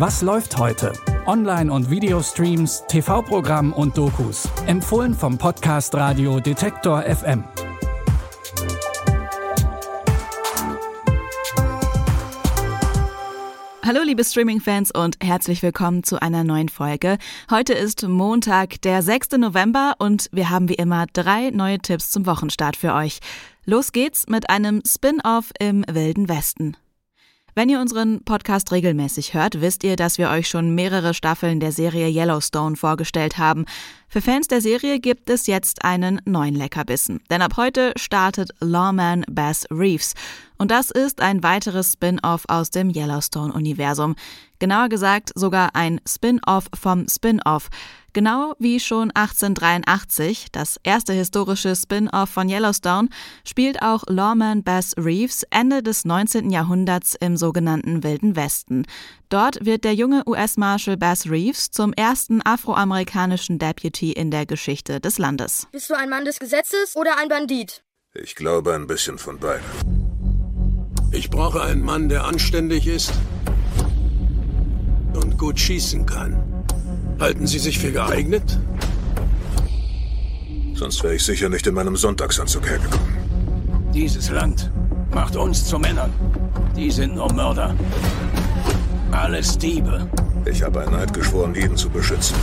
Was läuft heute? Online- und Videostreams, TV-Programm und Dokus. Empfohlen vom Podcast Radio Detektor FM. Hallo liebe Streaming-Fans und herzlich willkommen zu einer neuen Folge. Heute ist Montag, der 6. November und wir haben wie immer drei neue Tipps zum Wochenstart für euch. Los geht's mit einem Spin-off im Wilden Westen. Wenn ihr unseren Podcast regelmäßig hört, wisst ihr, dass wir euch schon mehrere Staffeln der Serie Yellowstone vorgestellt haben. Für Fans der Serie gibt es jetzt einen neuen Leckerbissen. Denn ab heute startet Lawman Bass Reeves. Und das ist ein weiteres Spin-off aus dem Yellowstone-Universum. Genauer gesagt sogar ein Spin-off vom Spin-off. Genau wie schon 1883, das erste historische Spin-off von Yellowstone, spielt auch Lawman Bass Reeves Ende des 19. Jahrhunderts im sogenannten Wilden Westen. Dort wird der junge US-Marshal Bass Reeves zum ersten afroamerikanischen Deputy in der Geschichte des Landes. Bist du ein Mann des Gesetzes oder ein Bandit? Ich glaube ein bisschen von beidem. Ich brauche einen Mann, der anständig ist gut schießen kann. Halten Sie sich für geeignet? Sonst wäre ich sicher nicht in meinem Sonntagsanzug hergekommen. Dieses Land macht uns zu Männern. Die sind nur Mörder. Alles Diebe. Ich habe ein Eid geschworen, jeden zu beschützen.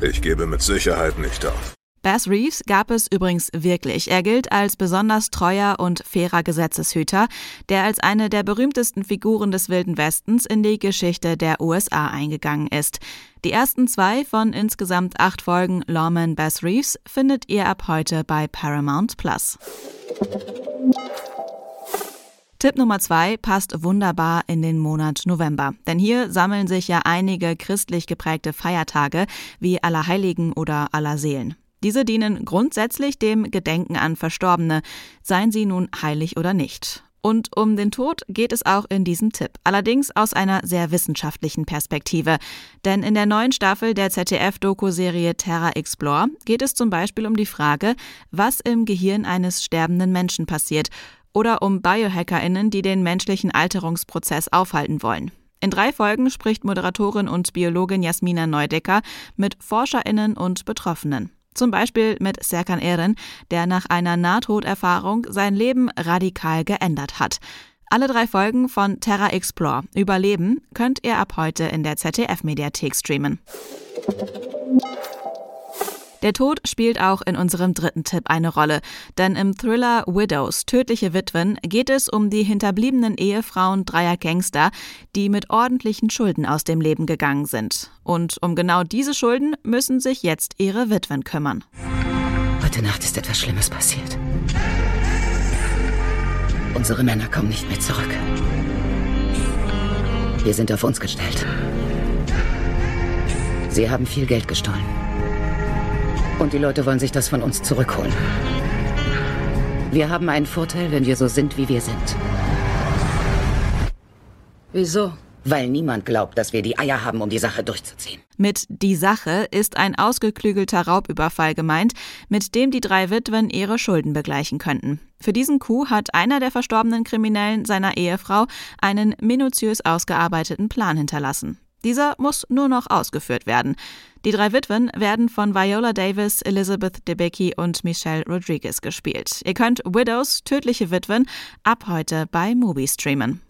Ich gebe mit Sicherheit nicht auf. Bass Reeves gab es übrigens wirklich. Er gilt als besonders treuer und fairer Gesetzeshüter, der als eine der berühmtesten Figuren des Wilden Westens in die Geschichte der USA eingegangen ist. Die ersten zwei von insgesamt acht Folgen Lawman Bass Reeves findet ihr ab heute bei Paramount Plus. Tipp Nummer zwei passt wunderbar in den Monat November. Denn hier sammeln sich ja einige christlich geprägte Feiertage wie Allerheiligen oder Allerseelen. Diese dienen grundsätzlich dem Gedenken an Verstorbene, seien sie nun heilig oder nicht. Und um den Tod geht es auch in diesem Tipp, allerdings aus einer sehr wissenschaftlichen Perspektive. Denn in der neuen Staffel der ZDF-Doku-Serie Terra Explore geht es zum Beispiel um die Frage, was im Gehirn eines sterbenden Menschen passiert, oder um BiohackerInnen, die den menschlichen Alterungsprozess aufhalten wollen. In drei Folgen spricht Moderatorin und Biologin Jasmina Neudecker mit ForscherInnen und Betroffenen. Zum Beispiel mit Serkan Eren, der nach einer Nahtoderfahrung sein Leben radikal geändert hat. Alle drei Folgen von Terra Explore Überleben könnt ihr ab heute in der ZDF-Mediathek streamen. Der Tod spielt auch in unserem dritten Tipp eine Rolle, denn im Thriller Widows, tödliche Witwen, geht es um die hinterbliebenen Ehefrauen dreier Gangster, die mit ordentlichen Schulden aus dem Leben gegangen sind. Und um genau diese Schulden müssen sich jetzt ihre Witwen kümmern. Heute Nacht ist etwas Schlimmes passiert. Unsere Männer kommen nicht mehr zurück. Wir sind auf uns gestellt. Sie haben viel Geld gestohlen. Und die Leute wollen sich das von uns zurückholen. Wir haben einen Vorteil, wenn wir so sind, wie wir sind. Wieso? Weil niemand glaubt, dass wir die Eier haben, um die Sache durchzuziehen. Mit die Sache ist ein ausgeklügelter Raubüberfall gemeint, mit dem die drei Witwen ihre Schulden begleichen könnten. Für diesen Coup hat einer der verstorbenen Kriminellen seiner Ehefrau einen minutiös ausgearbeiteten Plan hinterlassen. Dieser muss nur noch ausgeführt werden. Die drei Witwen werden von Viola Davis, Elizabeth Debicki und Michelle Rodriguez gespielt. Ihr könnt Widows, tödliche Witwen, ab heute bei Mubi streamen.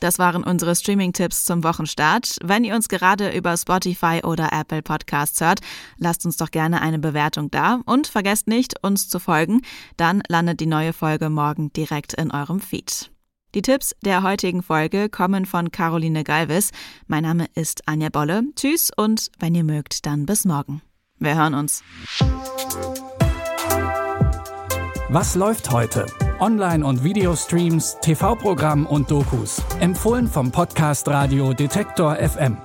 Das waren unsere Streaming-Tipps zum Wochenstart. Wenn ihr uns gerade über Spotify oder Apple Podcasts hört, lasst uns doch gerne eine Bewertung da und vergesst nicht, uns zu folgen. Dann landet die neue Folge morgen direkt in eurem Feed. Die Tipps der heutigen Folge kommen von Caroline Galvis. Mein Name ist Anja Bolle. Tschüss und wenn ihr mögt, dann bis morgen. Wir hören uns. Was läuft heute? Online- und Videostreams, TV-Programm und Dokus. Empfohlen vom Podcast Radio Detektor FM.